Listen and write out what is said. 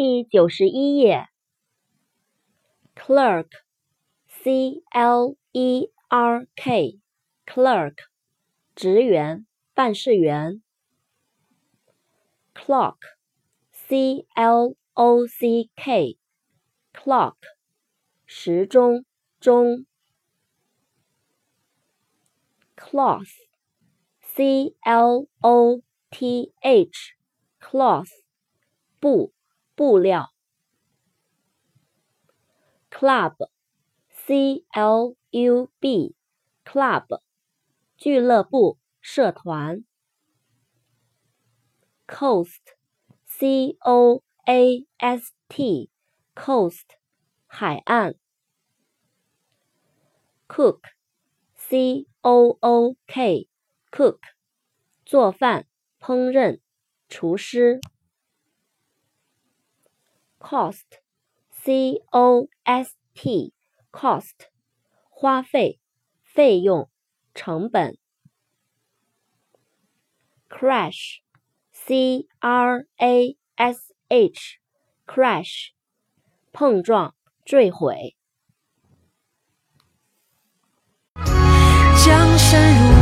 第九十一页，clerk，c l e r k，clerk，职员、办事员。clock，c l o c k，clock，时钟、钟。cloth，c l o t h，cloth，布。布料，club，c l u b，club，俱乐部、社团。coast，c o a s t，coast，海岸。cook，c o o k，cook，做饭、烹饪、厨师。Cost, c o s t, cost, 花费、费用、成本。crash, c r a s h, crash, 碰撞、坠毁。江山如